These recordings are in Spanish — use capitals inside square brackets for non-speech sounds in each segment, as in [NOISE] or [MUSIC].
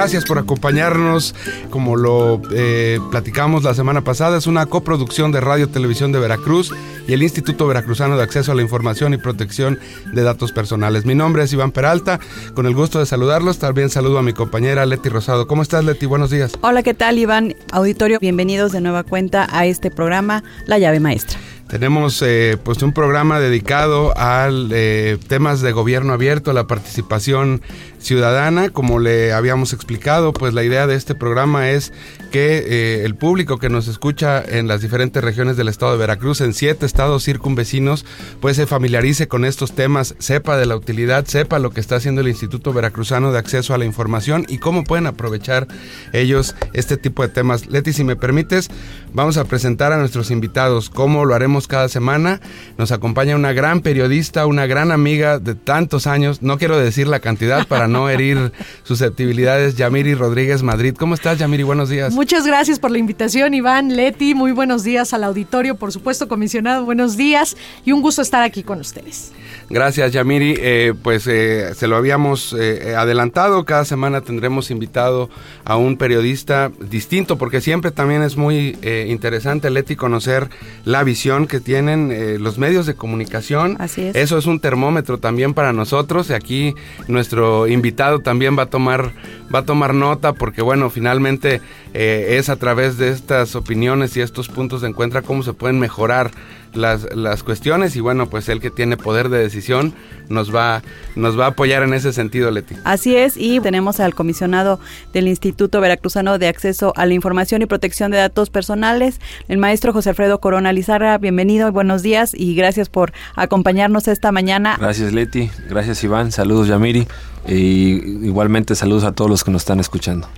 Gracias por acompañarnos. Como lo eh, platicamos la semana pasada, es una coproducción de Radio Televisión de Veracruz y el Instituto Veracruzano de Acceso a la Información y Protección de Datos Personales. Mi nombre es Iván Peralta, con el gusto de saludarlos. También saludo a mi compañera Leti Rosado. ¿Cómo estás, Leti? Buenos días. Hola, ¿qué tal, Iván? Auditorio, bienvenidos de nueva cuenta a este programa, La Llave Maestra. Tenemos eh, pues un programa dedicado a eh, temas de gobierno abierto, a la participación ciudadana. Como le habíamos explicado, pues la idea de este programa es que eh, el público que nos escucha en las diferentes regiones del estado de Veracruz, en siete estados circunvecinos, pues se familiarice con estos temas, sepa de la utilidad, sepa lo que está haciendo el Instituto Veracruzano de Acceso a la Información y cómo pueden aprovechar ellos este tipo de temas. Leti, si me permites, vamos a presentar a nuestros invitados, como lo haremos cada semana. Nos acompaña una gran periodista, una gran amiga de tantos años, no quiero decir la cantidad para no [LAUGHS] herir susceptibilidades, Yamiri Rodríguez Madrid. ¿Cómo estás, Yamiri? Buenos días. Muchas gracias por la invitación, Iván, Leti. Muy buenos días al auditorio, por supuesto, comisionado. Buenos días y un gusto estar aquí con ustedes. Gracias, Yamiri. Eh, pues eh, se lo habíamos eh, adelantado. Cada semana tendremos invitado a un periodista distinto, porque siempre también es muy interesante, Leti, conocer la visión que tienen los medios de comunicación. Así es. Eso es un termómetro también para nosotros. Y aquí nuestro invitado también va a tomar, va a tomar nota, porque bueno, finalmente es a través de estas opiniones y estos puntos de encuentro cómo se pueden mejorar las, las cuestiones y bueno, pues él que tiene poder de decisión nos va, nos va a apoyar en ese sentido, Leti. Así es, y tenemos al comisionado del Instituto Veracruzano de Acceso a la Información y Protección de Datos Personales, el maestro José Alfredo Corona Lizarra. Bienvenido, buenos días y gracias por acompañarnos esta mañana. Gracias, Leti. Gracias, Iván. Saludos, Yamiri. Y igualmente saludos a todos los que nos están escuchando.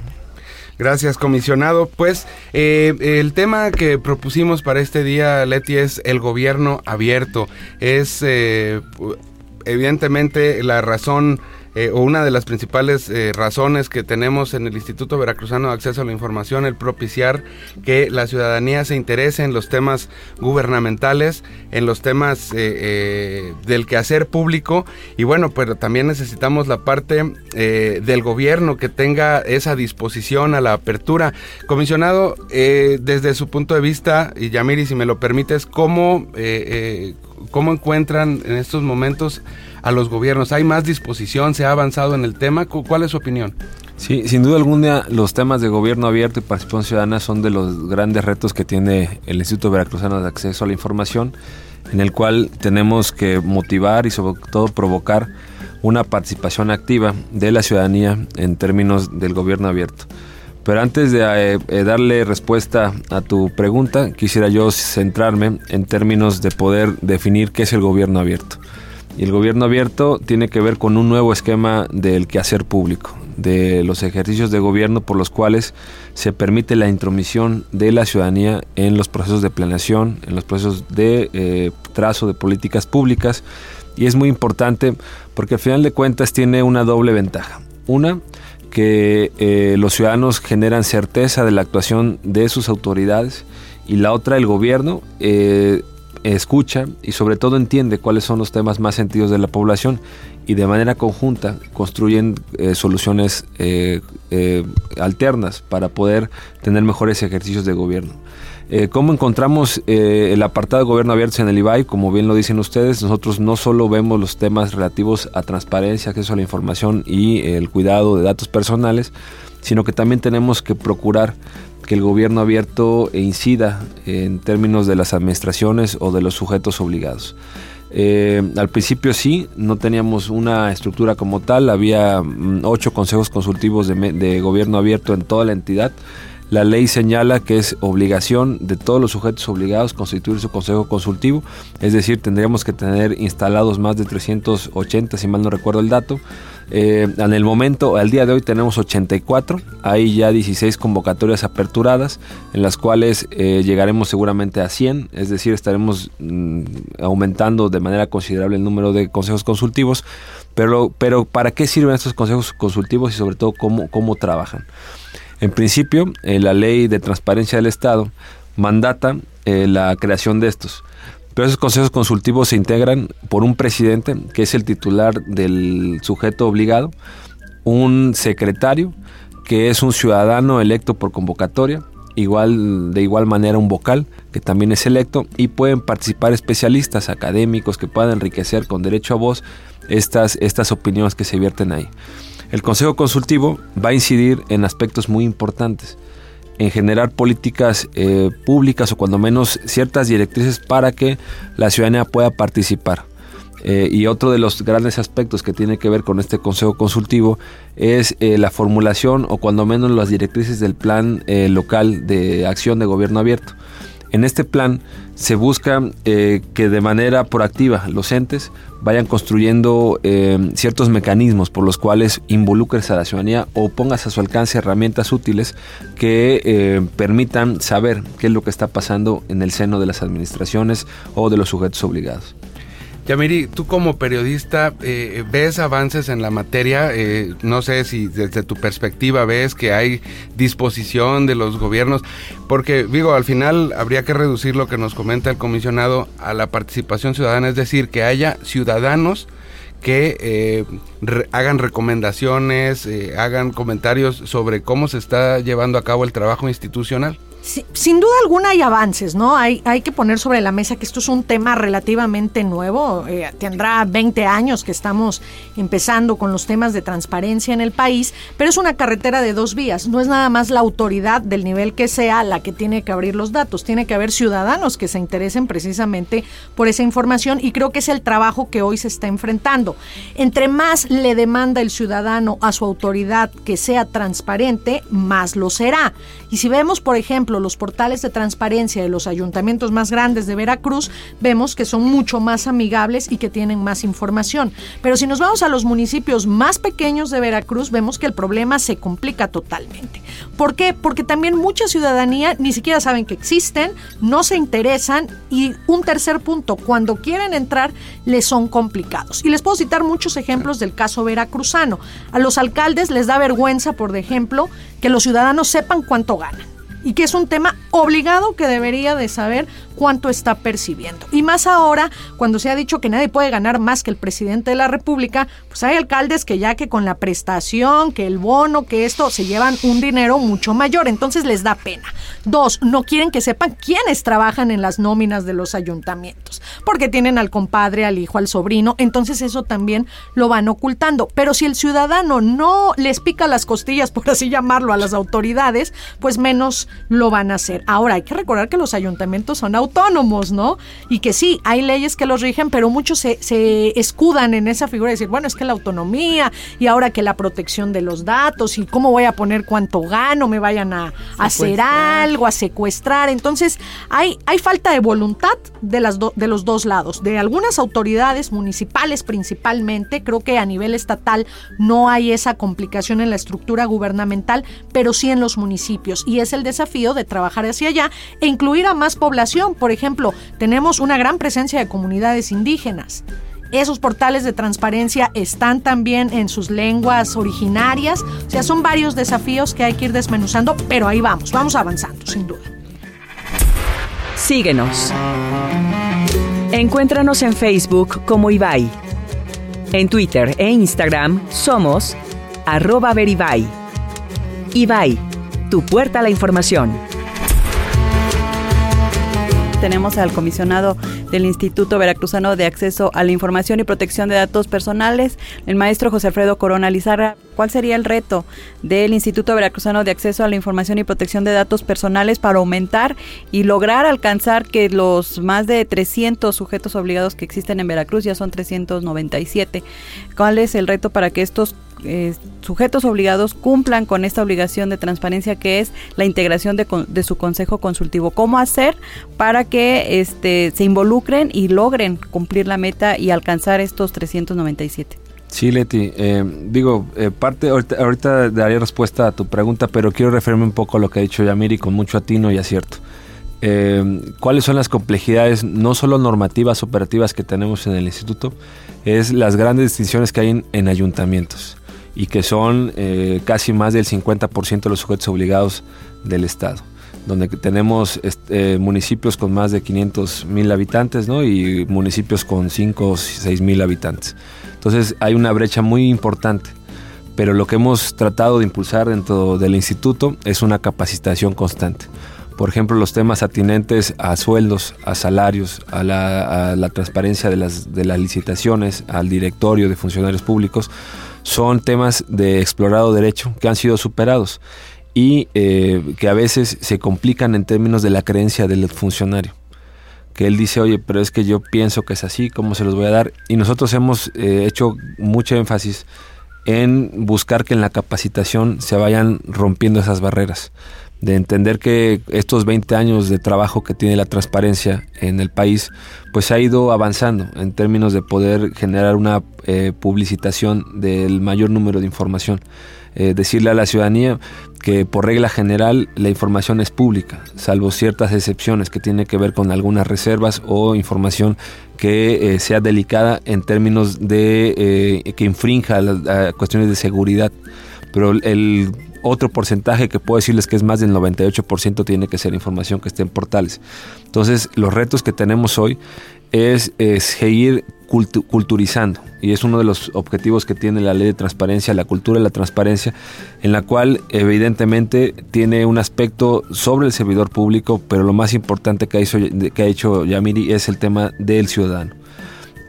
Gracias, comisionado. Pues eh, el tema que propusimos para este día, Leti, es el gobierno abierto. Es eh, evidentemente la razón eh, o una de las principales eh, razones que tenemos en el Instituto Veracruzano de Acceso a la Información, el propiciar que la ciudadanía se interese en los temas gubernamentales, en los temas eh, del quehacer público y bueno, pero también necesitamos la parte del gobierno que tenga esa disposición a la apertura. Comisionado, desde su punto de vista, y Yamiri, si me lo permites, ¿cómo, cómo encuentran en estos momentos a los gobiernos? ¿Hay más disposición? ¿Se ha avanzado en el tema? ¿Cuál es su opinión? Sí, sin duda alguna los temas de gobierno abierto y participación ciudadana son de los grandes retos que tiene el Instituto Veracruzano de Acceso a la Información, en el cual tenemos que motivar y sobre todo provocar una participación activa de la ciudadanía en términos del gobierno abierto. Pero antes de eh, eh, darle respuesta a tu pregunta, quisiera yo centrarme en términos de poder definir qué es el gobierno abierto. Y el gobierno abierto tiene que ver con un nuevo esquema del quehacer público, de los ejercicios de gobierno por los cuales se permite la intromisión de la ciudadanía en los procesos de planeación, en los procesos de eh, trazo de políticas públicas. Y es muy importante porque al final de cuentas tiene una doble ventaja. Una, que eh, los ciudadanos generan certeza de la actuación de sus autoridades y la otra, el gobierno eh, escucha y sobre todo entiende cuáles son los temas más sentidos de la población y de manera conjunta construyen eh, soluciones eh, eh, alternas para poder tener mejores ejercicios de gobierno. ¿Cómo encontramos el apartado de gobierno abierto en el IBAI? Como bien lo dicen ustedes, nosotros no solo vemos los temas relativos a transparencia, acceso a la información y el cuidado de datos personales, sino que también tenemos que procurar que el gobierno abierto incida en términos de las administraciones o de los sujetos obligados. Eh, al principio sí, no teníamos una estructura como tal, había mm, ocho consejos consultivos de, gobierno abierto en toda la entidad. La ley señala que es obligación de todos los sujetos obligados constituir su consejo consultivo, es decir, tendríamos que tener instalados más de 380, si mal no recuerdo el dato. Eh, en el momento, al día de hoy tenemos 84, hay ya 16 convocatorias aperturadas, en las cuales eh, llegaremos seguramente a 100, es decir, estaremos mm, aumentando de manera considerable el número de consejos consultivos, pero, pero ¿para qué sirven estos consejos consultivos y sobre todo cómo, cómo trabajan? En principio, eh, la ley de transparencia del Estado mandata la creación de estos. Pero esos consejos consultivos se integran por un presidente, que es el titular del sujeto obligado, un secretario, que es un ciudadano electo por convocatoria, igual de igual manera un vocal que también es electo y pueden participar especialistas académicos que puedan enriquecer con derecho a voz estas, estas opiniones que se vierten ahí. El Consejo Consultivo va a incidir en aspectos muy importantes en generar políticas eh, públicas o cuando menos ciertas directrices para que la ciudadanía pueda participar. Eh, y otro de los grandes aspectos que tiene que ver con este consejo consultivo es eh, la formulación o cuando menos las directrices del plan local de acción de gobierno abierto. En este plan se busca que de manera proactiva los entes vayan construyendo eh, ciertos mecanismos por los cuales involucres a la ciudadanía o pongas a su alcance herramientas útiles que eh, permitan saber qué es lo que está pasando en el seno de las administraciones o de los sujetos obligados. Yamiri, tú como periodista eh, ves avances en la materia, eh, no sé si desde tu perspectiva ves que hay disposición de los gobiernos, porque digo, al final habría que reducir lo que nos comenta el comisionado a la participación ciudadana, es decir, que haya ciudadanos que eh, hagan recomendaciones, hagan comentarios sobre cómo se está llevando a cabo el trabajo institucional sin duda alguna hay avances, ¿no? Hay, hay que poner sobre la mesa que esto es un tema relativamente nuevo. Eh, tendrá 20 años que estamos empezando con los temas de transparencia en el país, pero es una carretera de dos vías. No es nada más la autoridad del nivel que sea la que tiene que abrir los datos. Tiene que haber ciudadanos que se interesen precisamente por esa información y creo que es el trabajo que hoy se está enfrentando. Entre más le demanda el ciudadano a su autoridad que sea transparente, más lo será. Y si vemos, por ejemplo, los portales de transparencia de los ayuntamientos más grandes de Veracruz, vemos que son mucho más amigables y que tienen más información. Pero si nos vamos a los municipios más pequeños de Veracruz, vemos que el problema se complica totalmente. ¿Por qué? Porque también mucha ciudadanía ni siquiera saben que existen, no se interesan y un tercer punto, cuando quieren entrar, les son complicados. Y les puedo citar muchos ejemplos del caso veracruzano. A los alcaldes les da vergüenza, por ejemplo, que los ciudadanos sepan cuánto ganan y que es un tema obligado que debería de saber cuánto está percibiendo. Y más ahora, cuando se ha dicho que nadie puede ganar más que el presidente de la República, pues hay alcaldes que ya que con la prestación, que el bono, que esto, se llevan un dinero mucho mayor, entonces les da pena. Dos, no quieren que sepan quiénes trabajan en las nóminas de los ayuntamientos, porque tienen al compadre, al hijo, al sobrino, entonces eso también lo van ocultando. Pero si el ciudadano no les pica las costillas, por así llamarlo, a las autoridades, pues menos lo van a hacer. Ahora, hay que recordar que los ayuntamientos son autónomos, ¿no? Y que sí, hay leyes que los rigen, pero muchos se, se escudan en esa figura de decir, bueno, es que la autonomía y ahora que la protección de los datos y cómo voy a poner cuánto gano, me vayan a, hacer algo, a secuestrar. Entonces, hay, hay falta de voluntad de, las de los dos lados, de algunas autoridades municipales principalmente, creo que a nivel estatal no hay esa complicación en la estructura gubernamental, pero sí en los municipios. Y es el desafío de trabajar hacia allá e incluir a más población por ejemplo, tenemos una gran presencia de comunidades indígenas. Esos portales de transparencia están también en sus lenguas originarias. O sea, son varios desafíos que hay que ir desmenuzando, pero ahí vamos, vamos avanzando, sin duda. Síguenos. Encuéntranos en Facebook como Ibai. En Twitter e Instagram somos arroba veribai. Ibai, tu puerta a la información. Tenemos al comisionado del Instituto Veracruzano de Acceso a la Información y Protección de Datos Personales, el maestro José Alfredo Corona Lizarra. ¿Cuál sería el reto del Instituto Veracruzano de Acceso a la Información y Protección de Datos Personales para aumentar y lograr alcanzar que los más de 300 sujetos obligados que existen en Veracruz, ya son 397? ¿Cuál es el reto para que estos eh, sujetos obligados cumplan con esta obligación de transparencia que es la integración de, su consejo consultivo. ¿Cómo hacer para que este, se involucren y logren cumplir la meta y alcanzar estos 397? Sí, Leti, eh, digo, eh, parte, ahorita, ahorita, daré respuesta a tu pregunta, pero quiero referirme un poco a lo que ha dicho Yamiri con mucho atino y acierto. Eh, ¿Cuáles son las complejidades, no solo normativas, operativas que tenemos en el instituto? Es las grandes distinciones que hay en, en ayuntamientos y que son eh, casi más del 50% de los sujetos obligados del Estado, donde tenemos este, municipios con más de 500 mil habitantes ¿no? y municipios con 5 o 6 mil habitantes. Entonces hay una brecha muy importante, pero lo que hemos tratado de impulsar dentro del instituto es una capacitación constante. Por ejemplo, los temas atinentes a sueldos, a salarios, a la, a la transparencia de las, de las licitaciones, al directorio de funcionarios públicos, son temas de explorado derecho que han sido superados y eh, que a veces se complican en términos de la creencia del funcionario. Que él dice, oye, pero es que yo pienso que es así, ¿cómo se los voy a dar? Y nosotros hemos eh, hecho mucho énfasis en buscar que en la capacitación se vayan rompiendo esas barreras de entender que estos 20 años de trabajo que tiene la transparencia en el país, pues ha ido avanzando en términos de poder generar una eh, publicitación del mayor número de información. Eh, decirle a la ciudadanía que por regla general la información es pública, salvo ciertas excepciones que tienen que ver con algunas reservas o información que eh, sea delicada en términos de que infrinja las cuestiones de seguridad. Pero el otro porcentaje que puedo decirles que es más del 98% tiene que ser información que esté en portales. Entonces, los retos que tenemos hoy es, seguir culturizando y es uno de los objetivos que tiene la ley de transparencia, la cultura de la transparencia, en la cual evidentemente tiene un aspecto sobre el servidor público, pero lo más importante que que ha hecho Yamiri es el tema del ciudadano.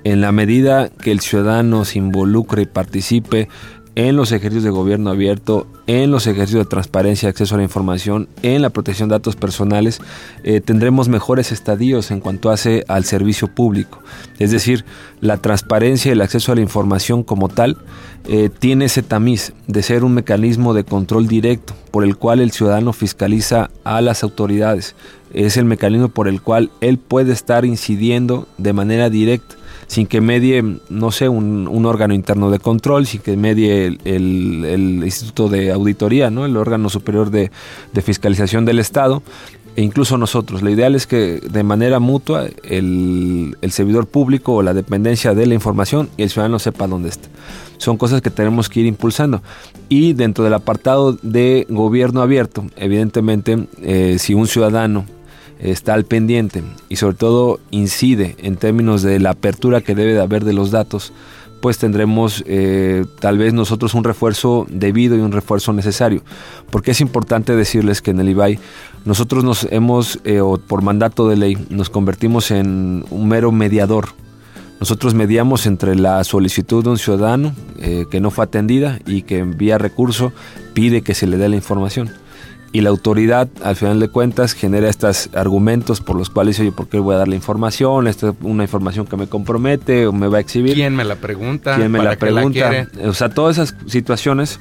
En la medida que el ciudadano se involucre y participe en los ejercicios de gobierno abierto, en los ejercicios de transparencia y acceso a la información, en la protección de datos personales, eh, tendremos mejores estadios en cuanto hace al servicio público. Es decir, la transparencia y el acceso a la información como tal eh, tiene ese tamiz de ser un mecanismo de control directo por el cual el ciudadano fiscaliza a las autoridades. Es el mecanismo por el cual él puede estar incidiendo de manera directa sin que medie, no sé, un, órgano interno de control, sin que medie el, Instituto de Auditoría, ¿no? el órgano superior de, fiscalización del Estado, e incluso nosotros. Lo ideal es que de manera mutua el, el, servidor público o la dependencia de la información y el ciudadano sepa dónde está. Son cosas que tenemos que ir impulsando. Y dentro del apartado de gobierno abierto, evidentemente, eh, si un ciudadano está al pendiente y sobre todo incide en términos de la apertura que debe de haber de los datos, pues tendremos eh, tal vez nosotros un refuerzo debido y un refuerzo necesario. Porque es importante decirles que en el IBAI nosotros nos hemos, eh, o por mandato de ley, nos convertimos en un mero mediador. Nosotros mediamos entre la solicitud de un ciudadano eh, que no fue atendida y que envía recurso pide que se le dé la información y la autoridad al final de cuentas genera estos argumentos por los cuales oye, ¿por qué voy a dar la información? Esta es una información que me compromete o me va a exhibir. ¿Quién me la pregunta? ¿Quién me la pregunta? o sea, todas esas situaciones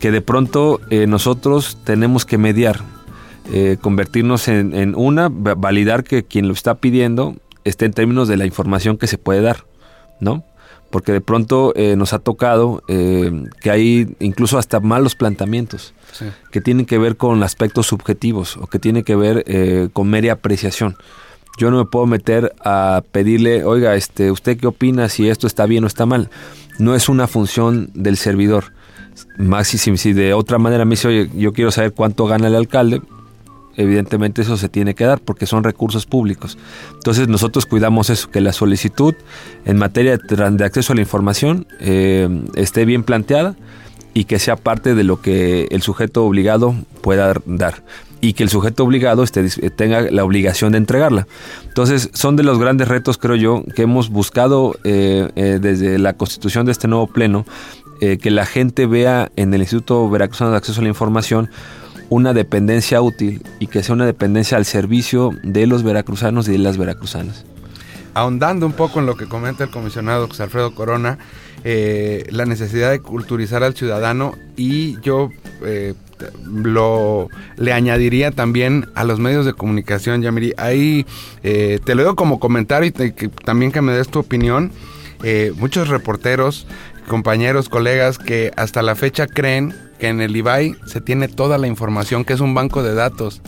que de pronto eh, nosotros tenemos que mediar, eh, convertirnos en, en una, validar que quien lo está pidiendo esté en términos de la información que se puede dar, ¿no? Porque de pronto eh, nos ha tocado eh, que hay incluso hasta malos planteamientos que tienen que ver con aspectos subjetivos o que tienen que ver eh, con mera apreciación. Yo no me puedo meter a pedirle, oiga, este, ¿usted qué opina si esto está bien o está mal? No es una función del servidor. Más si, si de otra manera me dice, oye, yo quiero saber cuánto gana el alcalde, evidentemente eso se tiene que dar porque son recursos públicos. Entonces nosotros cuidamos eso, que la solicitud en materia de acceso a la información eh, esté bien planteada y que sea parte de lo que el sujeto obligado pueda dar. y que el sujeto obligado esté, tenga la obligación de entregarla. Entonces, son de los grandes retos, creo yo, que hemos buscado eh, eh, desde la constitución de este nuevo pleno, que la gente vea en el Instituto Veracruzano de Acceso a la Información una dependencia útil y que sea una dependencia al servicio de los veracruzanos y de las veracruzanas. Ahondando un poco en lo que comenta el comisionado José Alfredo Corona, eh, la necesidad de culturizar al ciudadano y yo eh, lo le añadiría también a los medios de comunicación, Yamiri. Ahí eh, te lo digo como comentario y también que me des tu opinión. muchos reporteros, compañeros, colegas que hasta la fecha creen que en el IBAI se tiene toda la información, que es un banco de datos.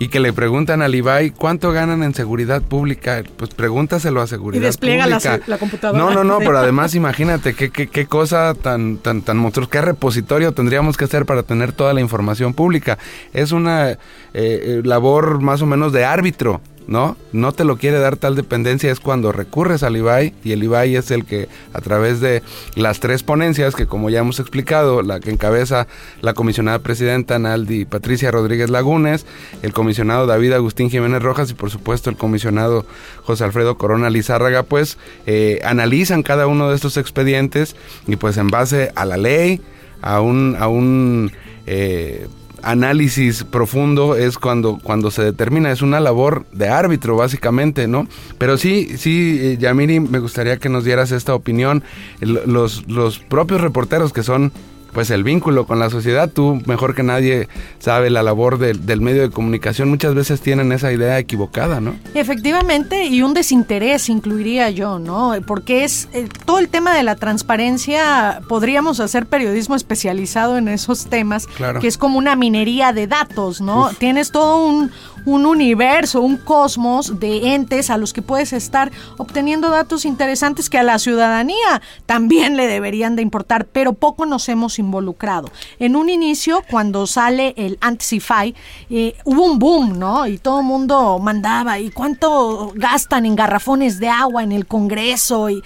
Y que le preguntan al IBAI cuánto ganan en seguridad pública. Pues pregúntaselo a seguridad y despliega pública. La, la, computadora. No, no, no, pero además imagínate qué, qué, qué cosa tan, tan, tan monstruosa, qué repositorio tendríamos que hacer para tener toda la información pública. Es una eh, eh labor más o menos de árbitro ¿no? No te lo quiere dar tal dependencia, es cuando recurres al IBAI y el IBAI es el que a través de las tres ponencias que como ya hemos explicado, la que encabeza la comisionada presidenta Naldi Patricia Rodríguez Lagunes, el comisionado David Agustín Jiménez Rojas y por supuesto el comisionado José Alfredo Corona Lizárraga, pues eh, analizan cada uno de estos expedientes y pues en base a la ley, a un, a un eh, análisis profundo es cuando, cuando se determina, es una labor de árbitro básicamente, ¿no? Pero sí, sí, eh, Yamiri, me gustaría que nos dieras esta opinión. Los, los propios reporteros que son pues el vínculo con la sociedad. Tú mejor que nadie sabe la labor del medio de comunicación. Muchas veces tienen esa idea equivocada, ¿no? Efectivamente, y un desinterés incluiría yo, ¿no? Porque es eh, todo el tema de la transparencia, podríamos hacer periodismo especializado en esos temas, que es como una minería de datos, ¿no? Tienes todo un, un universo, un cosmos de entes a los que puedes estar obteniendo datos interesantes que a la ciudadanía también le deberían de importar, pero poco nos hemos involucrado. En un inicio, cuando sale el Anticify, eh, hubo un boom, ¿no? Y todo el mundo mandaba, ¿y cuánto gastan en garrafones de agua en el Congreso? Y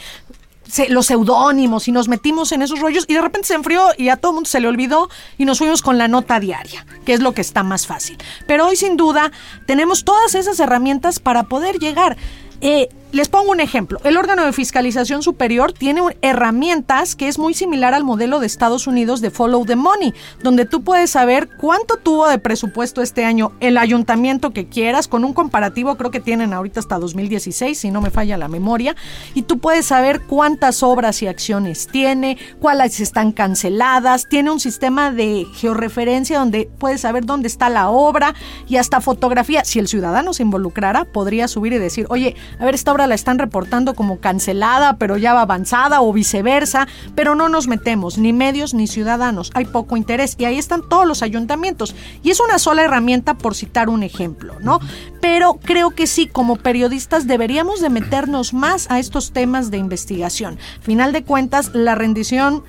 los seudónimos y nos metimos en esos rollos y de repente se enfrió y a todo el mundo se le olvidó y nos fuimos con la nota diaria, que es lo que está más fácil. Pero hoy sin duda tenemos todas esas herramientas para poder llegar. Eh, les pongo un ejemplo. El órgano de fiscalización superior tiene herramientas que es muy similar al modelo de Estados Unidos de Follow the Money, donde tú puedes saber cuánto tuvo de presupuesto este año el ayuntamiento que quieras, con un comparativo creo que tienen ahorita hasta 2016, si no me falla la memoria, y tú puedes saber cuántas obras y acciones tiene, cuáles están canceladas, tiene un sistema de georreferencia donde puedes saber dónde está la obra y hasta fotografía. Si el ciudadano se involucrara, podría subir y decir, oye, a ver, esta obra la están reportando como cancelada, pero ya va avanzada o viceversa, pero no nos metemos, ni medios ni ciudadanos, hay poco interés y ahí están todos los ayuntamientos y es una sola herramienta por citar un ejemplo, ¿no? Pero creo que sí, como periodistas deberíamos de meternos más a estos temas de investigación. Final de cuentas, la rendición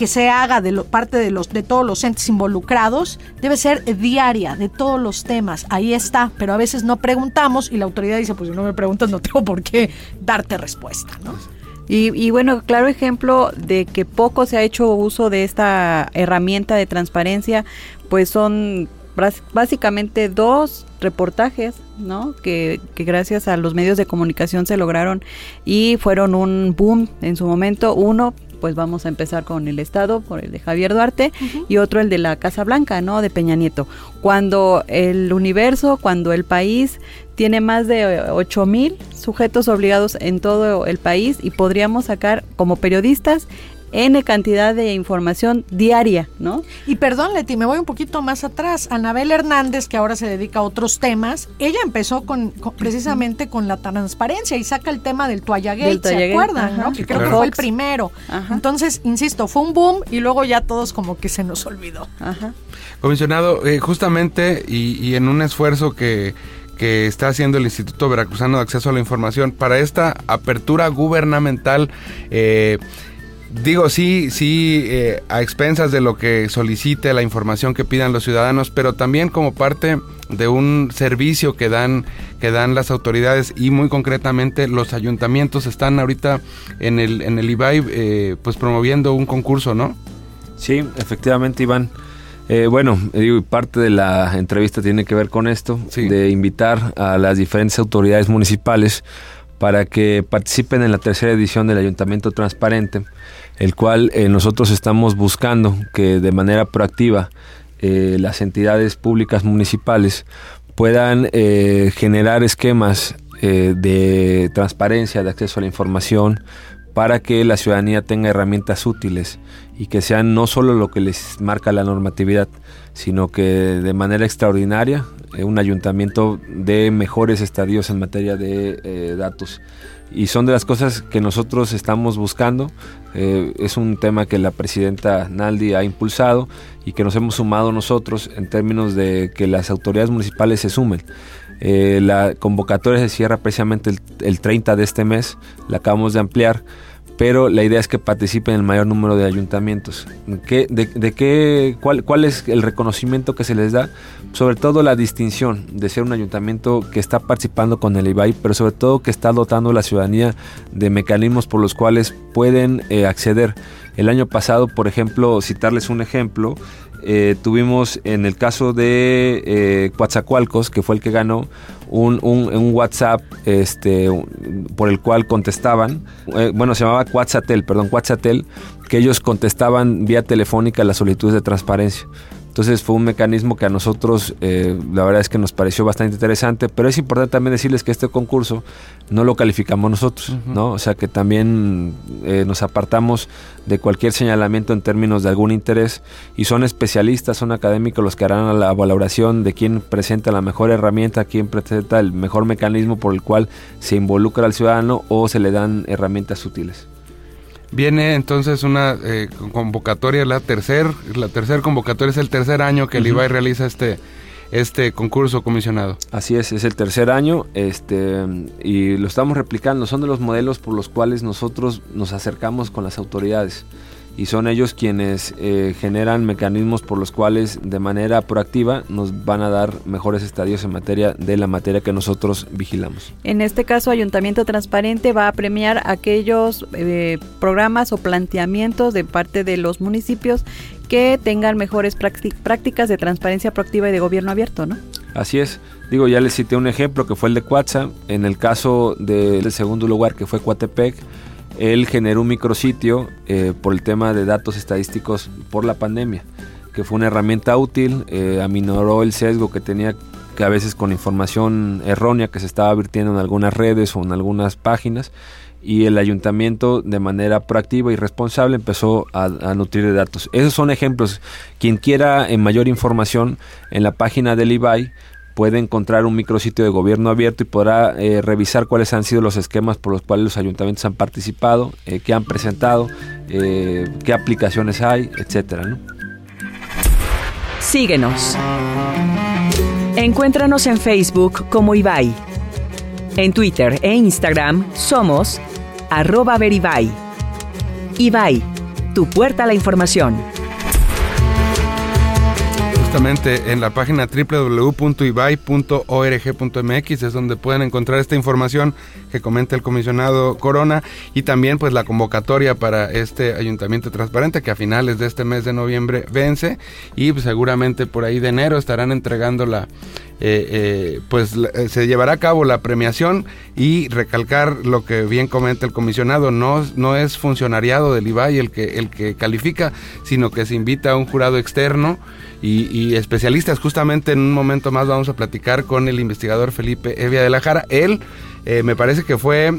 que se haga de lo, parte de los de todos los entes involucrados debe ser diaria de todos los temas. Ahí está, pero a veces no preguntamos y la autoridad dice, pues si no me preguntas no tengo por qué darte respuesta, ¿no? Y, y, bueno, claro ejemplo de que poco se ha hecho uso de esta herramienta de transparencia, pues son básicamente dos reportajes, ¿no? Que, que, gracias a los medios de comunicación se lograron y fueron un boom en su momento. Uno pues vamos a empezar con el Estado, por el de Javier Duarte, y otro el de la Casa Blanca, ¿no? De Peña Nieto. Cuando el universo, cuando el país tiene más de 8 mil sujetos obligados en todo el país y podríamos sacar como periodistas N cantidad de información diaria, ¿no? Y perdón, Leti, me voy un poquito más atrás. Anabel Hernández, que ahora se dedica a otros temas, ella empezó con, precisamente con la transparencia y saca el tema del toalla ¿se acuerdan? ¿no? Que creo que fue el primero. Entonces, insisto, fue un boom y luego ya todos como que se nos olvidó. Ajá. Comisionado, eh, justamente y, y en un esfuerzo que que está haciendo el Instituto Veracruzano de Acceso a la Información para esta apertura gubernamental eh, digo, sí, sí, eh, a expensas de lo que solicite la información que pidan los ciudadanos, pero también como parte de un servicio que dan, que dan las autoridades y muy concretamente los ayuntamientos están ahorita en el, en el IBAI eh, pues promoviendo un concurso, ¿no? Sí, efectivamente, Iván. Eh, bueno, digo, parte de la entrevista tiene que ver con esto, de invitar a las diferentes autoridades municipales para que participen en la tercera edición del Ayuntamiento Transparente, el cual eh, nosotros estamos buscando que de manera proactiva eh, las entidades públicas municipales puedan generar esquemas de transparencia, de acceso a la información, para que la ciudadanía tenga herramientas útiles y que sean no solo lo que les marca la normatividad, sino que de manera extraordinaria eh, un ayuntamiento de mejores estadios en materia de eh, datos. Y son de las cosas que nosotros estamos buscando. Eh, es un tema que la presidenta Naldi ha impulsado y que nos hemos sumado nosotros en términos de que las autoridades municipales se sumen. La convocatoria se cierra precisamente el, 30 de este mes, la acabamos de ampliar, pero la idea es que participen el mayor número de ayuntamientos. ¿Qué, de, qué, cuál, ¿Cuál es el reconocimiento que se les da? Sobre todo la distinción de ser un ayuntamiento que está participando con el IBAI, pero sobre todo que está dotando a la ciudadanía de mecanismos por los cuales pueden eh, acceder. El año pasado, por ejemplo, citarles un ejemplo, eh, tuvimos en el caso de eh, Coatzacoalcos, que fue el que ganó, un, WhatsApp este, por el cual contestaban, eh, bueno, se llamaba Quatzatel, perdón, Quatzatel, que ellos contestaban vía telefónica las solicitudes de transparencia. Entonces fue un mecanismo que a nosotros eh, la verdad es que nos pareció bastante interesante, pero es importante también decirles que este concurso no lo calificamos nosotros, ¿no? O sea que también eh, nos apartamos de cualquier señalamiento en términos de algún interés y son especialistas, son académicos los que harán la valoración de quién presenta la mejor herramienta, quién presenta el mejor mecanismo por el cual se involucra al ciudadano o se le dan herramientas útiles. Viene entonces una eh, convocatoria, la tercer, la tercer convocatoria es el tercer año que el IBAI realiza este, este concurso comisionado. Así es, es el tercer año este, y lo estamos replicando. Son de los modelos por los cuales nosotros nos acercamos con las autoridades y son ellos quienes eh, generan mecanismos por los cuales de manera proactiva nos van a dar mejores estadios en materia de la materia que nosotros vigilamos. En este caso, Ayuntamiento Transparente va a premiar aquellos eh, programas o planteamientos de parte de los municipios que tengan mejores prácticas de transparencia proactiva y de gobierno abierto, ¿no? Así es. Digo, ya les cité un ejemplo que fue el de Cuatza. En el caso del segundo lugar, que fue Coatepec, él generó un micrositio eh, por el tema de datos estadísticos por la pandemia, que fue una herramienta útil, eh, aminoró el sesgo que tenía que a veces con información errónea que se estaba virtiendo en algunas redes o en algunas páginas y el ayuntamiento de manera proactiva y responsable empezó a, a, nutrir de datos. Esos son ejemplos. Quien quiera en mayor información en la página del IBAI puede encontrar un micrositio de gobierno abierto y podrá eh, revisar cuáles han sido los esquemas por los cuales los ayuntamientos han participado, eh, qué han presentado, eh, qué aplicaciones hay, etcétera. Síguenos. Encuéntranos en Facebook como Ibai. En Twitter e Instagram somos arroba veribai. Ibai, tu puerta a la información justamente en la página www.ibai.org.mx es donde pueden encontrar esta información que comenta el comisionado Corona y también pues la convocatoria para este ayuntamiento transparente que a finales de este mes de noviembre vence y pues, seguramente por ahí de enero estarán entregando la eh, eh, pues eh, se llevará a cabo la premiación y recalcar lo que bien comenta el comisionado, no, no es funcionariado del IBAI el que, el que califica, sino que se invita a un jurado externo y, especialistas. Justamente en un momento más vamos a platicar con el investigador Felipe Evia de la Jara. Él me parece que fue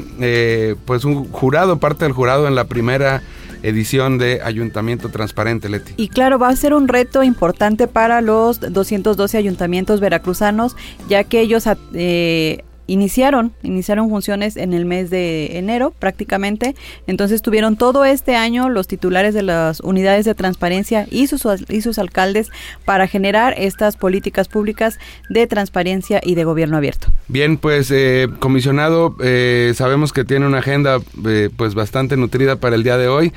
pues un jurado, parte del jurado en la primera edición de Ayuntamiento Transparente, Leti. Y claro, va a ser un reto importante para los 212 ayuntamientos veracruzanos, ya que ellos eh, iniciaron, iniciaron funciones en el mes de enero prácticamente, entonces tuvieron todo este año los titulares de las unidades de transparencia y sus, y sus alcaldes para generar estas políticas públicas de transparencia y de gobierno abierto. Bien, pues eh, comisionado, eh, sabemos que tiene una agenda eh, pues bastante nutrida para el día de hoy.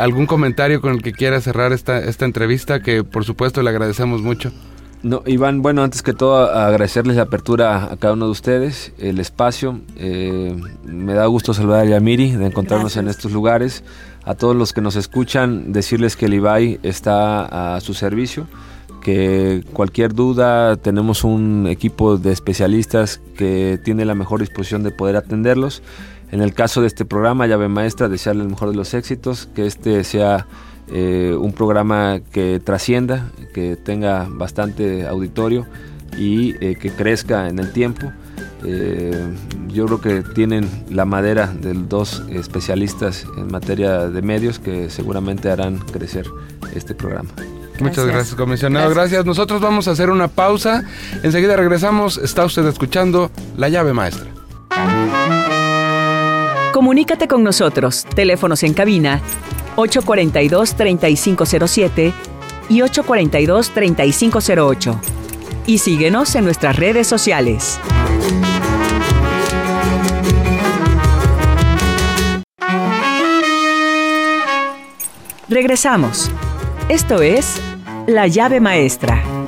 ¿Algún comentario con el que quiera cerrar esta, esta entrevista que por supuesto le agradecemos mucho? No, Iván, bueno, antes que todo agradecerles la apertura a cada uno de ustedes, el espacio. Eh, me da gusto saludar a Yamiri, de encontrarnos en estos lugares. A todos los que nos escuchan, decirles que el IBAI está a su servicio, que cualquier duda tenemos un equipo de especialistas que tiene la mejor disposición de poder atenderlos. En el caso de este programa, Llave Maestra, desearle el mejor de los éxitos, que este sea eh, un programa que trascienda, que tenga bastante auditorio y eh, que crezca en el tiempo. Eh, yo creo que tienen la madera de dos especialistas en materia de medios que seguramente harán crecer este programa. Muchas gracias, comisionado. Gracias. Nosotros vamos a hacer una pausa. Enseguida regresamos. Está usted escuchando La llave maestra. Comunícate con nosotros. Teléfonos en cabina 842-3507 y 842-3508. Y síguenos en nuestras redes sociales. Regresamos. Esto es La llave maestra.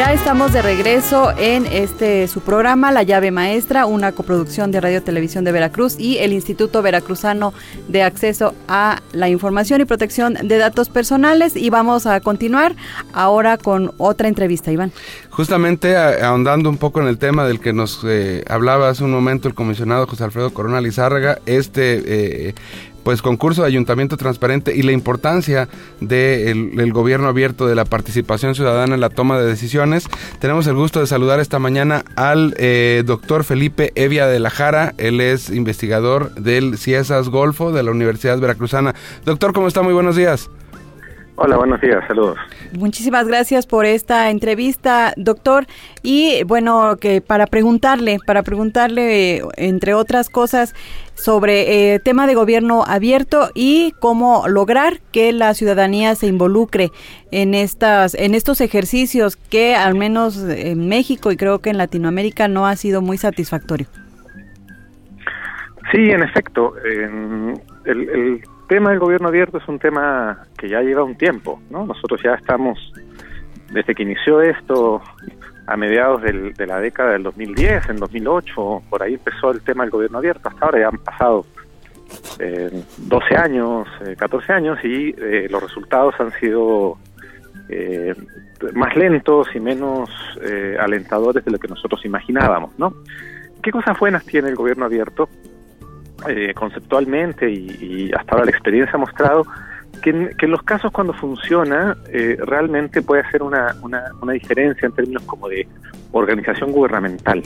Ya estamos de regreso en este su programa La llave maestra, una coproducción de Radio Televisión de Veracruz y el Instituto Veracruzano de Acceso a la Información y Protección de Datos Personales y vamos a continuar ahora con otra entrevista, Iván. Justamente ahondando un poco en el tema del que nos eh, hablaba hace un momento el comisionado José Alfredo Corona Lizárraga, este eh, pues concurso de ayuntamiento transparente y la importancia del gobierno abierto, de la participación ciudadana en la toma de decisiones. Tenemos el gusto de saludar esta mañana al eh, doctor Felipe Evia de la Jara. Él es investigador del CIESAS Golfo de la Universidad Veracruzana. Doctor, ¿cómo está? Muy buenos días. Hola, buenos días, saludos. Muchísimas gracias por esta entrevista, doctor. Y bueno, que para preguntarle, para preguntarle, entre otras cosas, sobre eh, tema de gobierno abierto y cómo lograr que la ciudadanía se involucre en estas, en estos ejercicios que al menos en México y creo que en Latinoamérica no ha sido muy satisfactorio. Sí, en efecto, el tema del gobierno abierto es un tema que ya lleva un tiempo, ¿no? Nosotros ya estamos, desde que inició esto, a mediados de la década del 2010, en 2008, por ahí empezó el tema del gobierno abierto, hasta ahora ya han pasado eh, 12 años, 14 eh, años y eh, los resultados han sido eh, más lentos y menos alentadores de lo que nosotros imaginábamos, ¿no? ¿Qué cosas buenas tiene el gobierno abierto? Eh, conceptualmente y, hasta ahora la experiencia ha mostrado que en, los casos cuando funciona eh, realmente puede hacer una, una, diferencia en términos como de organización gubernamental.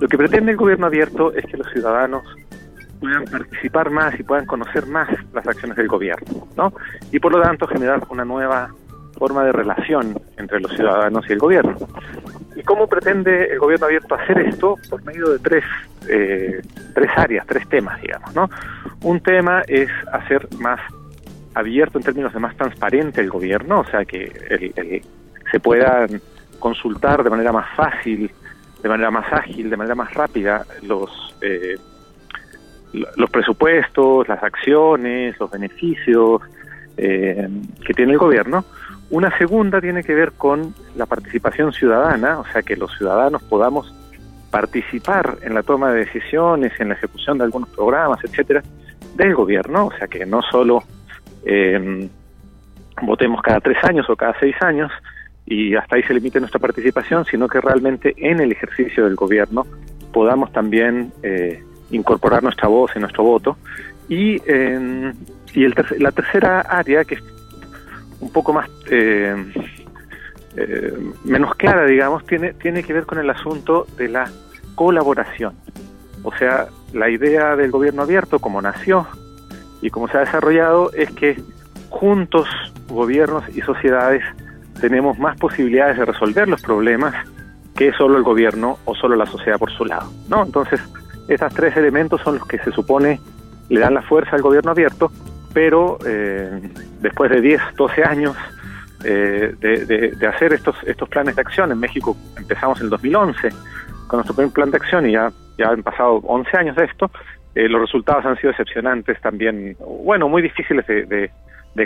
Lo que pretende el gobierno abierto es que los ciudadanos puedan participar más y puedan conocer más las acciones del gobierno, ¿no? Y por lo tanto generar una nueva forma de relación entre los ciudadanos y el gobierno. ¿Y cómo pretende el gobierno abierto hacer esto? Por medio de tres, eh, tres áreas, tres temas, digamos. ¿no? Un tema es hacer más abierto en términos de más transparente el gobierno, o sea, que se puedan consultar de manera más fácil, de manera más ágil, de manera más rápida los, eh, los presupuestos, las acciones, los beneficios eh, que tiene el gobierno una segunda tiene que ver con la participación ciudadana, o sea, que los ciudadanos podamos participar en la toma de decisiones, en la ejecución de algunos programas, etcétera, del gobierno, o sea, que no solo eh, votemos cada tres años o cada seis años y hasta ahí se limite nuestra participación, sino que realmente en el ejercicio del gobierno podamos también eh, incorporar nuestra voz y nuestro voto. Y, eh, y el la tercera área, que es un poco más eh, eh, menos clara, digamos, tiene, tiene que ver con el asunto de la colaboración. O sea, la idea del gobierno abierto, como nació y como se ha desarrollado, es que juntos, gobiernos y sociedades, tenemos más posibilidades de resolver los problemas que solo el gobierno o solo la sociedad por su lado. ¿no? Entonces, estos tres elementos son los que se supone le dan la fuerza al gobierno abierto pero eh, después de 10, 12 años eh, de, hacer estos, estos planes de acción, en México empezamos en el 2011 con nuestro primer plan de acción y ya, ya han pasado 11 años de esto, eh, los resultados han sido decepcionantes también, bueno, muy difíciles de,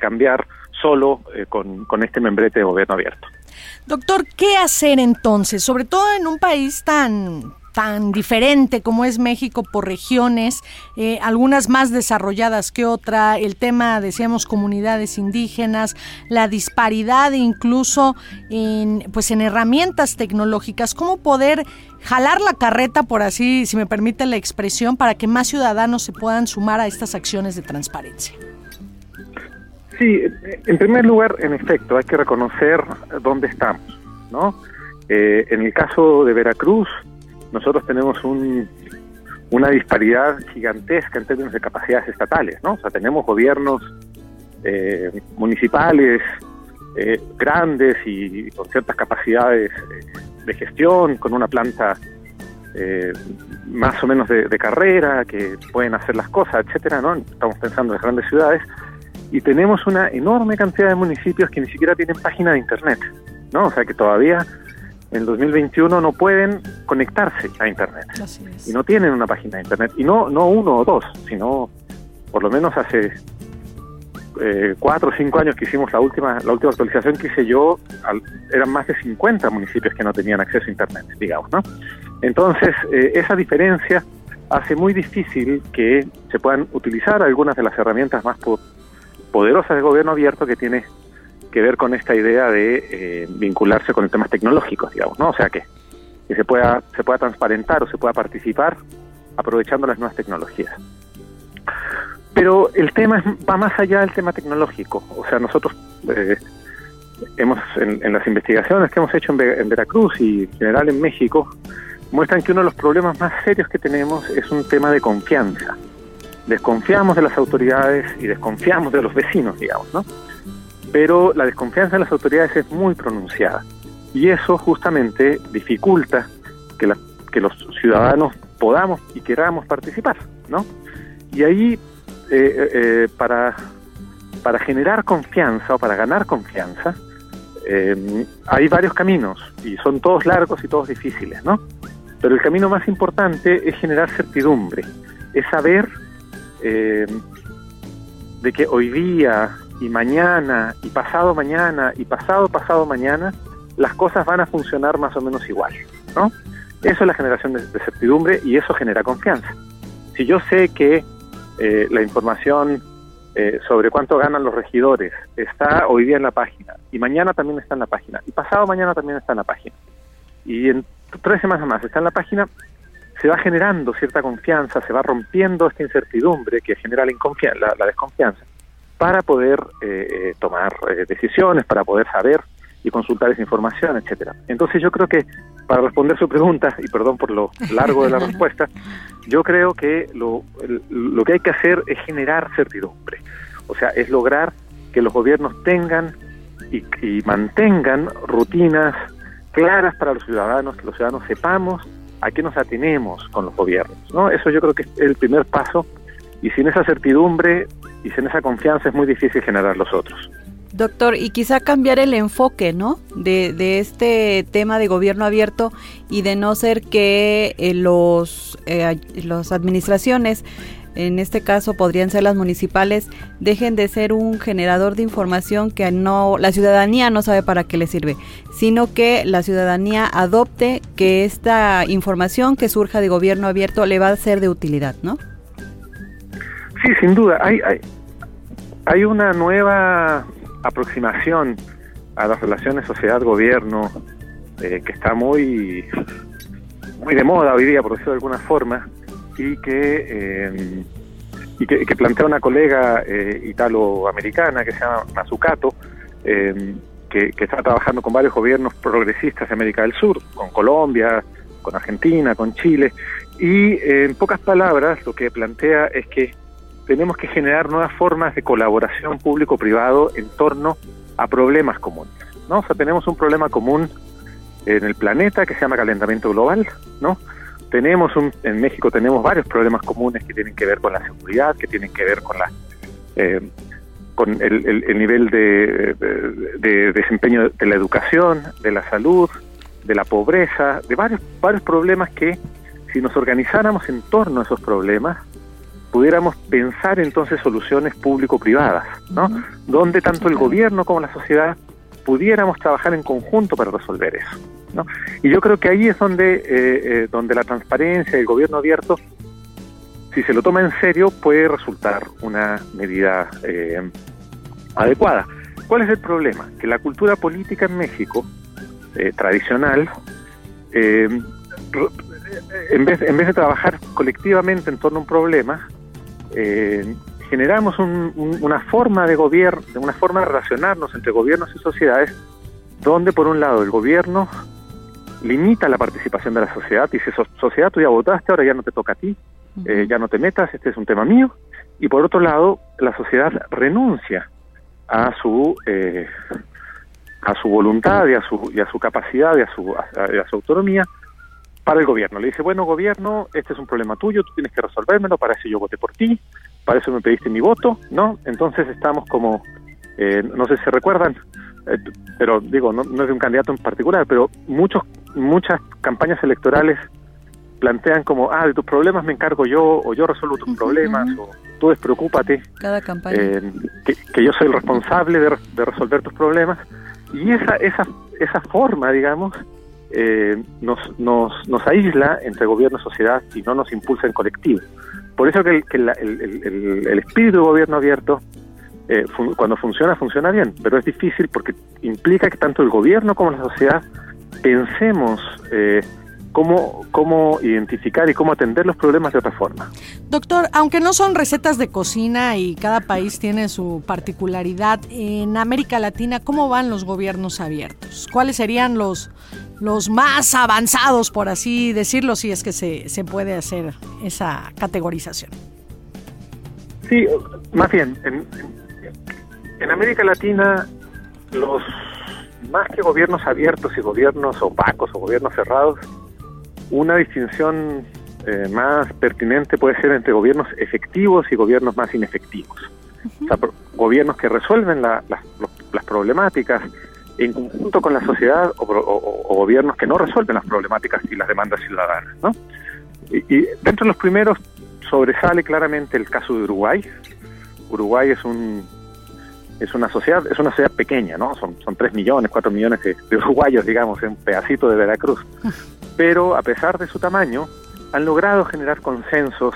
cambiar solo con este membrete de gobierno abierto. Doctor, ¿qué hacer entonces? Sobre todo en un país tan tan diferente como es México por regiones, eh, algunas más desarrolladas que otra, el tema, decíamos, comunidades indígenas, la disparidad incluso en, pues en herramientas tecnológicas, cómo poder jalar la carreta, por así, si me permite la expresión, para que más ciudadanos se puedan sumar a estas acciones de transparencia. Sí, en primer lugar, en efecto, hay que reconocer dónde estamos, ¿no? Eh, en el caso de Veracruz, nosotros tenemos un, una disparidad gigantesca en términos de capacidades estatales, ¿no? O sea, tenemos gobiernos eh, municipales eh, grandes y con ciertas capacidades eh, de gestión, con una planta más o menos de, carrera, que pueden hacer las cosas, etcétera, ¿no? Estamos pensando en las grandes ciudades y tenemos una enorme cantidad de municipios que ni siquiera tienen página de internet, ¿no? O sea, que todavía en 2021 no pueden conectarse a Internet. Y no tienen una página de Internet. Y no, no uno o dos, sino por lo menos hace eh, cuatro o cinco años que hicimos la última, la última actualización que hice yo, eran más de 50 municipios que no tenían acceso a Internet, digamos, ¿no? Entonces, eh, esa diferencia hace muy difícil que se puedan utilizar algunas de las herramientas más poderosas del gobierno abierto que tiene que ver con esta idea de eh, vincularse con temas tecnológicos, digamos, ¿no? O sea, que, que se pueda se pueda transparentar o se pueda participar aprovechando las nuevas tecnologías. Pero el tema va más allá del tema tecnológico. O sea, nosotros eh, hemos en, las investigaciones que hemos hecho en, Veracruz y en general en México muestran que uno de los problemas más serios que tenemos es un tema de confianza. Desconfiamos de las autoridades y desconfiamos de los vecinos, digamos, ¿no? Pero la desconfianza en las autoridades es muy pronunciada y eso justamente dificulta que, los ciudadanos podamos y queramos participar, ¿no? Y ahí, eh, eh, eh, para, para generar confianza o para ganar confianza, hay varios caminos y son todos largos y todos difíciles, ¿no? Pero el camino más importante es generar certidumbre, es saber de que hoy día y mañana y pasado mañana y pasado pasado mañana, las cosas van a funcionar más o menos igual, ¿no? Eso es la generación de, certidumbre y eso genera confianza. Si yo sé que eh, la información eh, sobre cuánto ganan los regidores está hoy día en la página y mañana también está en la página y pasado mañana también está en la página y en tres semanas más está en la página, se va generando cierta confianza, se va rompiendo esta incertidumbre que genera la, la desconfianza para poder eh, eh, tomar eh, decisiones, para poder saber y consultar esa información, etcétera. Entonces yo creo que para responder su pregunta, y perdón por lo largo de la [LAUGHS] respuesta, yo creo que lo, lo que hay que hacer es generar certidumbre. O sea, es lograr que los gobiernos tengan y, y mantengan rutinas claras para los ciudadanos, que los ciudadanos sepamos a qué nos atenemos con los gobiernos. ¿no? Eso yo creo que es el primer paso y sin esa certidumbre y sin esa confianza es muy difícil generar los otros. Doctor, y quizá cambiar el enfoque, ¿no? De, de este tema de gobierno abierto y de no ser que eh, los eh, las administraciones, en este caso podrían ser las municipales, dejen de ser un generador de información que no la ciudadanía no sabe para qué le sirve, sino que la ciudadanía adopte que esta información que surja de gobierno abierto le va a ser de utilidad, ¿no? Sí, sin duda. Hay, hay, una nueva aproximación a las relaciones sociedad-gobierno eh, que está muy, muy de moda hoy día, por decirlo de alguna forma, y que, eh, y que, plantea una colega eh, italoamericana que se llama Mazzucato, que, que está trabajando con varios gobiernos progresistas de América del Sur, con Colombia, con Argentina, con Chile, y en pocas palabras lo que plantea es que tenemos que generar nuevas formas de colaboración público-privado en torno a problemas comunes. ¿no? O sea, tenemos un problema común en el planeta que se llama calentamiento global, ¿no? Tenemos un, en México tenemos varios problemas comunes que tienen que ver con la seguridad, que tienen que ver con la eh, con el, nivel de, de, desempeño de la educación, de la salud, de la pobreza, de varios varios problemas que si nos organizáramos en torno a esos problemas pudiéramos pensar entonces soluciones público-privadas, ¿no? Donde tanto el gobierno como la sociedad pudiéramos trabajar en conjunto para resolver eso, ¿no? Y yo creo que ahí es donde, eh, eh, donde la transparencia y el gobierno abierto, si se lo toma en serio, puede resultar una medida eh, adecuada. ¿Cuál es el problema? Que la cultura política en México, tradicional, en, vez, en vez de trabajar colectivamente en torno a un problema, eh, generamos una forma de gobierno, una forma de relacionarnos entre gobiernos y sociedades, donde por un lado el gobierno limita la participación de la sociedad, dice, sociedad, tú ya votaste, ahora ya no te toca a ti, eh, ya no te metas, este es un tema mío, y por otro lado, la sociedad renuncia a su eh, a su voluntad y a su, y a su capacidad y a su, a su autonomía para el gobierno. Le dice, bueno, gobierno, este es un problema tuyo, tú tienes que resolvérmelo, para eso yo voté por ti, para eso me pediste mi voto, ¿no? Entonces estamos como, eh, no sé si se recuerdan, eh, pero digo, no, es de un candidato en particular, pero muchos muchas campañas electorales plantean como, ah, de tus problemas me encargo yo, o yo resuelvo tus problemas, o tú despreocúpate, Cada campaña. Eh, que, yo soy el responsable de, de resolver tus problemas. Y esa, esa, esa forma, digamos, eh, nos, nos, nos aísla entre gobierno y sociedad y no nos impulsa en colectivo. Por eso que el, el, espíritu de gobierno abierto, eh, cuando funciona, funciona bien, pero es difícil porque implica que tanto el gobierno como la sociedad pensemos eh, cómo, cómo identificar y cómo atender los problemas de otra forma. Doctor, aunque no son recetas de cocina y cada país tiene su particularidad, en América Latina, ¿cómo van los gobiernos abiertos? ¿Cuáles serían los, los más avanzados, por así decirlo, si es que se, se puede hacer esa categorización? Sí, más bien, en, en América Latina los más que gobiernos abiertos y gobiernos opacos o gobiernos cerrados, una distinción eh, más pertinente puede ser entre gobiernos efectivos y gobiernos más inefectivos. o sea, gobiernos que resuelven las problemáticas en conjunto con la sociedad o, gobiernos que no resuelven las problemáticas y las demandas ciudadanas. ¿no? Y, dentro de los primeros sobresale claramente el caso de Uruguay. Uruguay es un es una sociedad es una sociedad pequeña, ¿no? Son son 3 millones, 4 millones de, de uruguayos, digamos, en un pedacito de Veracruz pero a pesar de su tamaño, han logrado generar consensos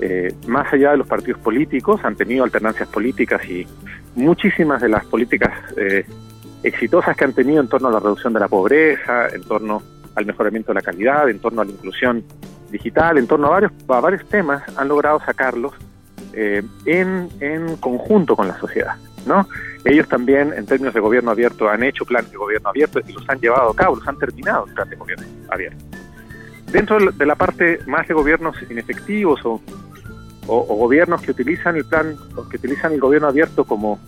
eh, más allá de los partidos políticos, han tenido alternancias políticas y muchísimas de las políticas eh, exitosas que han tenido en torno a la reducción de la pobreza, en torno al mejoramiento de la calidad, en torno a la inclusión digital, en torno a varios, a varios temas, han logrado sacarlos eh, en, en conjunto con la sociedad. ¿no? Ellos también, en términos de gobierno abierto, han hecho planes de gobierno abierto y los han llevado a cabo, los han terminado el plan de gobierno abierto. Dentro de la parte más de gobiernos inefectivos o, gobiernos que utilizan el plan, que utilizan el gobierno abierto como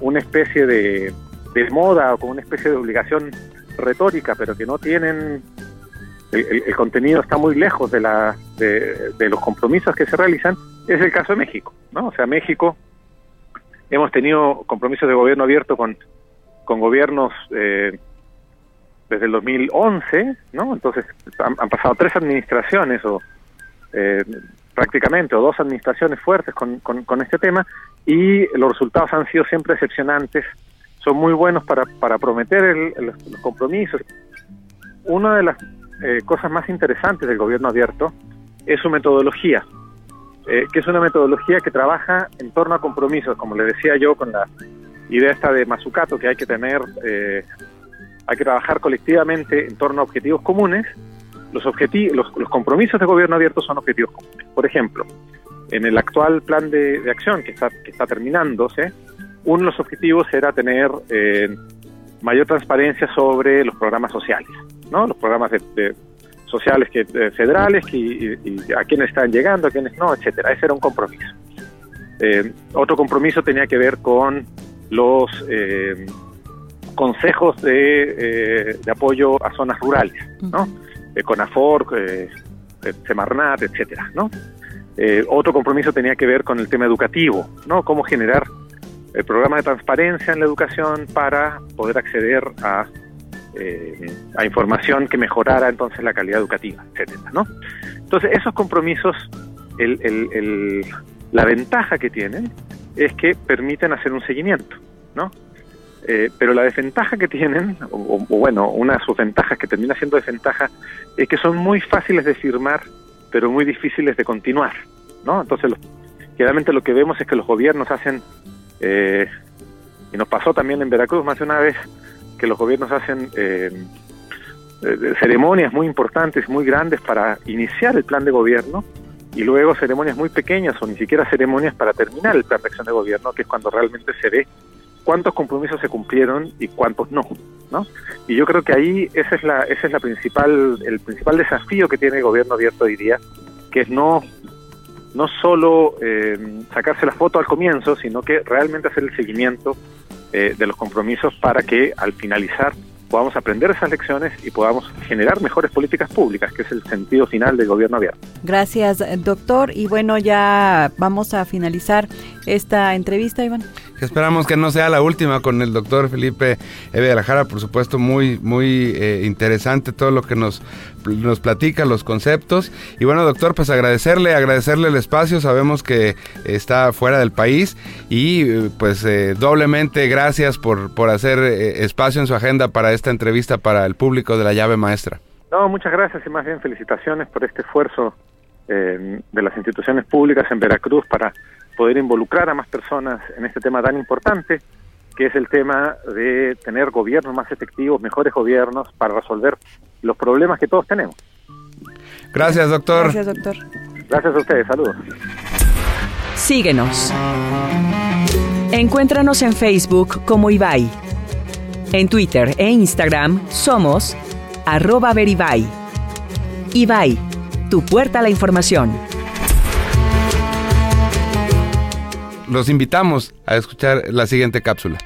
una especie de, moda o como una especie de obligación retórica, pero que no tienen el, contenido está muy lejos de, la, de, de, los compromisos que se realizan, es el caso de México, ¿no? O sea, México hemos tenido compromisos de gobierno abierto con, con gobiernos eh, desde el 2011, ¿no? Entonces han, pasado tres administraciones o eh, prácticamente o dos administraciones fuertes con, con, este tema y los resultados han sido siempre excepcionantes, son muy buenos para, para prometer los compromisos. Una de las eh, cosas más interesantes del gobierno abierto es su metodología. Eh, que es una metodología que trabaja en torno a compromisos, como le decía yo con la idea esta de Mazucato, que hay que tener, eh, hay que trabajar colectivamente en torno a objetivos comunes. Los, objetivos, los, compromisos de gobierno abierto son objetivos comunes. Por ejemplo, en el actual plan de, acción que está, que está terminándose, uno de los objetivos era tener eh, mayor transparencia sobre los programas sociales, ¿no? Los programas de, sociales que federales y, a quienes están llegando, a quienes no, etcétera. Ese era un compromiso. Eh, otro compromiso tenía que ver con los eh, consejos de, de, apoyo a zonas rurales, ¿no? CONAFOR, Semarnat, etcétera, ¿no? otro compromiso tenía que ver con el tema educativo, ¿no? Cómo generar el programa de transparencia en la educación para poder acceder a eh, a información que mejorara entonces la calidad educativa, etcétera, ¿no? Entonces esos compromisos la ventaja que tienen es que permiten hacer un seguimiento, ¿no? Eh, pero la desventaja que tienen, o, bueno, una de sus ventajas que termina siendo desventaja, es que son muy fáciles de firmar, pero muy difíciles de continuar, ¿no? Entonces, generalmente lo que vemos es que los gobiernos hacen, eh, y nos pasó también en Veracruz más de una vez, que los gobiernos hacen eh, ceremonias muy importantes, muy grandes para iniciar el plan de gobierno, y luego ceremonias muy pequeñas o ni siquiera ceremonias para terminar el plan de acción de gobierno, que es cuando realmente se ve cuántos compromisos se cumplieron y cuántos no, ¿no? Y yo creo que ahí ese es la ese es la principal el principal desafío que tiene el gobierno abierto hoy día, que es no no solo eh, sacarse la foto al comienzo, sino que realmente hacer el seguimiento eh, de los compromisos para que al finalizar podamos aprender esas lecciones y podamos generar mejores políticas públicas, que es el sentido final del gobierno abierto. Gracias, doctor. Y bueno, ya vamos a finalizar esta entrevista, Iván. Esperamos que no sea la última con el doctor Felipe Eve Alajara, por supuesto, muy, muy eh, interesante todo lo que nos, nos platica, los conceptos. Y bueno, doctor, pues agradecerle, agradecerle el espacio, sabemos que está fuera del país y eh, pues eh, doblemente gracias por, por hacer espacio en su agenda para esta entrevista para el público de la llave maestra. No, muchas gracias y más bien felicitaciones por este esfuerzo de las instituciones públicas en Veracruz para poder involucrar a más personas en este tema tan importante, que es el tema de tener gobiernos más efectivos, mejores gobiernos para resolver los problemas que todos tenemos. Gracias, doctor. Gracias, doctor. Gracias a ustedes, saludos. Síguenos. Encuéntranos en Facebook como Ibai. En Twitter e Instagram somos arroba veribai. Ibai, tu puerta a la información. los invitamos a escuchar la siguiente cápsula.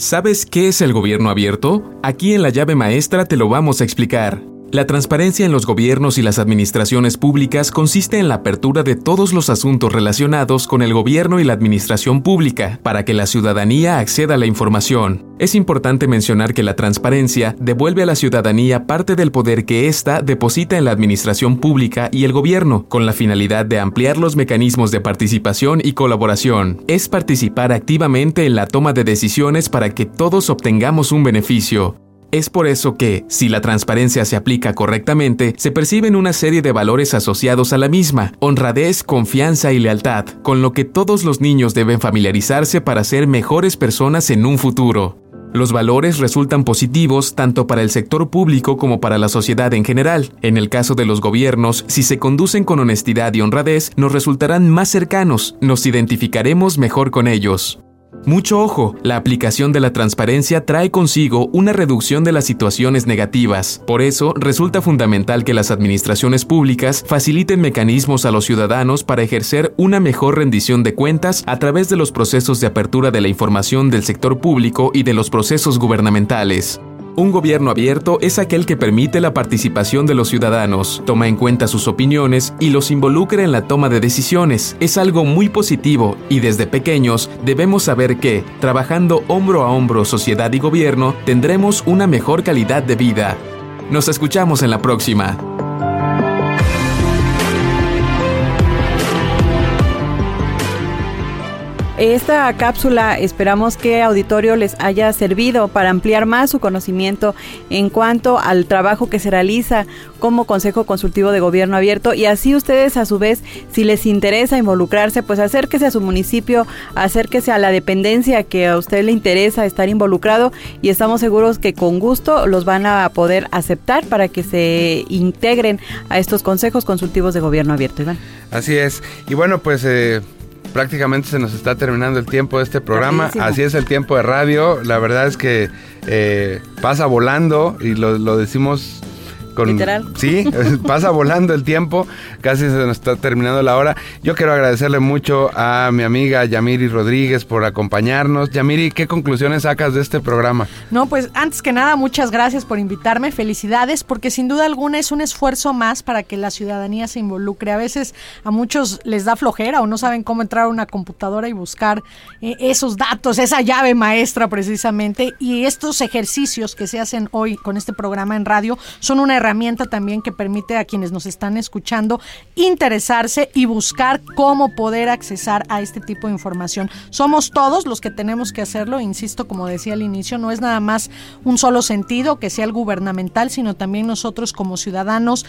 ¿Sabes qué es el gobierno abierto? Aquí en la llave maestra te lo vamos a explicar. La transparencia en los gobiernos y las administraciones públicas consiste en la apertura de todos los asuntos relacionados con el gobierno y la administración pública para que la ciudadanía acceda a la información. Es importante mencionar que la transparencia devuelve a la ciudadanía parte del poder que ésta deposita en la administración pública y el gobierno, con la finalidad de ampliar los mecanismos de participación y colaboración. Es participar activamente en la toma de decisiones para que todos obtengamos un beneficio. Es por eso que, si la transparencia se aplica correctamente, se perciben una serie de valores asociados a la misma, honradez, confianza y lealtad, con lo que todos los niños deben familiarizarse para ser mejores personas en un futuro. Los valores resultan positivos tanto para el sector público como para la sociedad en general. En el caso de los gobiernos, si se conducen con honestidad y honradez, nos resultarán más cercanos, nos identificaremos mejor con ellos. Mucho ojo, la aplicación de la transparencia trae consigo una reducción de las situaciones negativas. Por eso, resulta fundamental que las administraciones públicas faciliten mecanismos a los ciudadanos para ejercer una mejor rendición de cuentas a través de los procesos de apertura de la información del sector público y de los procesos gubernamentales. Un gobierno abierto es aquel que permite la participación de los ciudadanos, toma en cuenta sus opiniones y los involucra en la toma de decisiones. Es algo muy positivo y desde pequeños debemos saber que, trabajando hombro a hombro sociedad y gobierno, tendremos una mejor calidad de vida. Nos escuchamos en la próxima. Esta cápsula esperamos que auditorio les haya servido para ampliar más su conocimiento en cuanto al trabajo que se realiza como Consejo Consultivo de Gobierno Abierto y así ustedes a su vez, si les interesa involucrarse, pues acérquese a su municipio, acérquese a la dependencia que a usted le interesa estar involucrado y estamos seguros que con gusto los van a poder aceptar para que se integren a estos consejos consultivos de Gobierno Abierto. Iván. Así es. Y bueno, pues... Eh prácticamente se nos está terminando el tiempo de este programa. Así es el tiempo de radio. La verdad es que eh, pasa volando y lo, lo decimos Literal. Sí, pasa volando el tiempo, casi se nos está terminando la hora. Yo quiero agradecerle mucho a mi amiga Yamiri Rodríguez por acompañarnos. Yamiri, ¿qué conclusiones sacas de este programa? No, pues antes que nada, muchas gracias por invitarme, felicidades, porque sin duda alguna es un esfuerzo más para que la ciudadanía se involucre. A veces a muchos les da flojera o no saben cómo entrar a una computadora y buscar eh, esos datos, esa llave maestra precisamente, y estos ejercicios que se hacen hoy con este programa en radio son una herramienta también que permite a quienes nos están escuchando interesarse y buscar cómo poder accesar a este tipo de información. Somos todos los que tenemos que hacerlo, insisto, como decía al inicio, no es nada más un solo sentido que sea el gubernamental, sino también nosotros como ciudadanos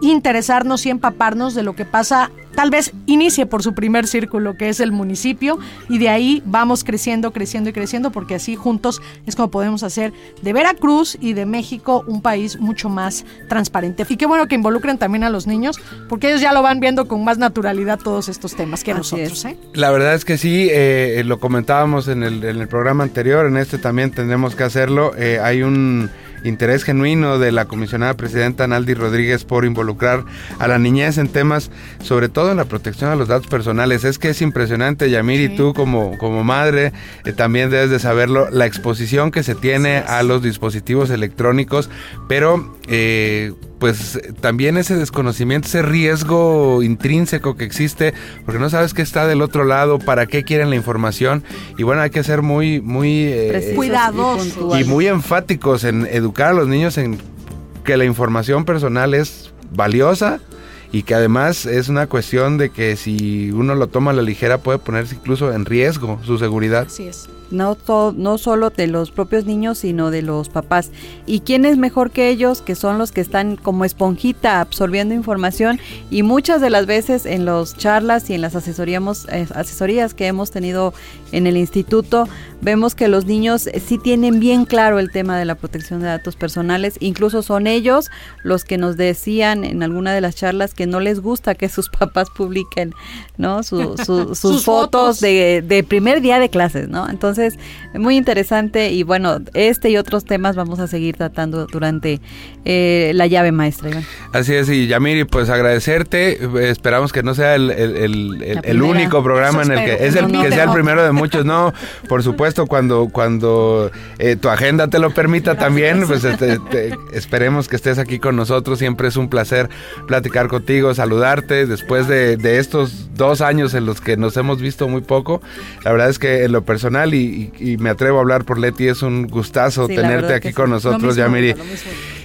interesarnos y empaparnos de lo que pasa, tal vez inicie por su primer círculo, que es el municipio, y de ahí vamos creciendo, creciendo y creciendo, porque así juntos es como podemos hacer de Veracruz y de México un país mucho más transparente. Y qué bueno que involucren también a los niños, porque ellos ya lo van viendo con más naturalidad todos estos temas que nosotros. ¿eh? La verdad es que sí, eh, lo comentábamos en el, en el, programa anterior, en este también tendremos que hacerlo. Eh, hay un interés genuino de la comisionada presidenta Naldi Rodríguez por involucrar a la niñez en temas, sobre todo en la protección de los datos personales. Es que es impresionante, Yamir, y tú como, como madre eh, también debes de saberlo, la exposición que se tiene a los dispositivos electrónicos, pero eh, pues también ese desconocimiento, ese riesgo intrínseco que existe, porque no sabes qué está del otro lado, para qué quieren la información, y bueno, hay que ser muy, muy eh, cuidadosos. y, muy enfáticos en educar a los niños en que la información personal es valiosa y que además es una cuestión de que si uno lo toma a la ligera puede ponerse incluso en riesgo su seguridad. Así es no, no solo de los propios niños, sino de los papás. ¿Y quién es mejor que ellos? Que son los que están como esponjita absorbiendo información y muchas de las veces en las charlas y en las asesorías, eh, asesorías que hemos tenido en el instituto, vemos que los niños sí tienen bien claro el tema de la protección de datos personales, incluso son ellos los que nos decían en alguna de las charlas que no les gusta que sus [LAUGHS] papás publiquen ¿no? sus, fotos, De, de primer día de clases, ¿no? Entonces, muy interesante y bueno, este y otros temas vamos a seguir tratando durante eh, la llave maestra. Así es, y Yamiri, pues agradecerte. Esperamos que no sea el, el, único programa en el que es el que sea el primero de muchos. No, por supuesto, cuando cuando eh, tu agenda te lo permita [LAUGHS] también, pues este, esperemos que estés aquí con nosotros. Siempre es un placer platicar contigo, saludarte después de, de estos dos años en los que nos hemos visto muy poco. La verdad es que en lo personal y, y, me atrevo a hablar por Leti, es un gustazo tenerte aquí con nosotros, Yamiri.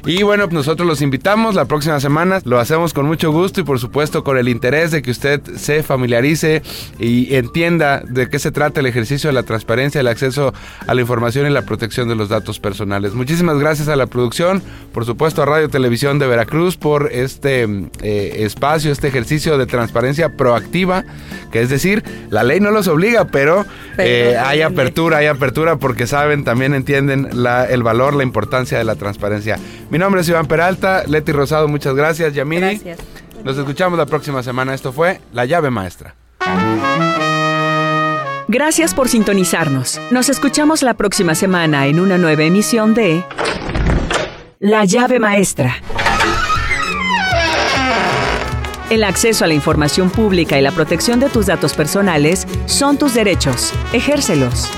Y bueno, nosotros los invitamos la próxima semana, lo hacemos con mucho gusto y por supuesto con el interés de que usted se familiarice y entienda de qué se trata el ejercicio de la transparencia, el acceso a la información y la protección de los datos personales. Muchísimas gracias a la producción, por supuesto a Radio Televisión de Veracruz por este eh, espacio, este ejercicio de transparencia proactiva, que es decir, la ley no los obliga, pero, eh, hay apertura, hay apertura porque saben, también entienden la, el valor, la importancia de la transparencia. Mi nombre es Iván Peralta, Leti Rosado, muchas gracias, Yamini. Gracias. Nos escuchamos la próxima semana. Esto fue La Llave Maestra. Gracias por sintonizarnos. Nos escuchamos la próxima semana en una nueva emisión de La Llave Maestra. El acceso a la información pública y la protección de tus datos personales son tus derechos. Ejércelos.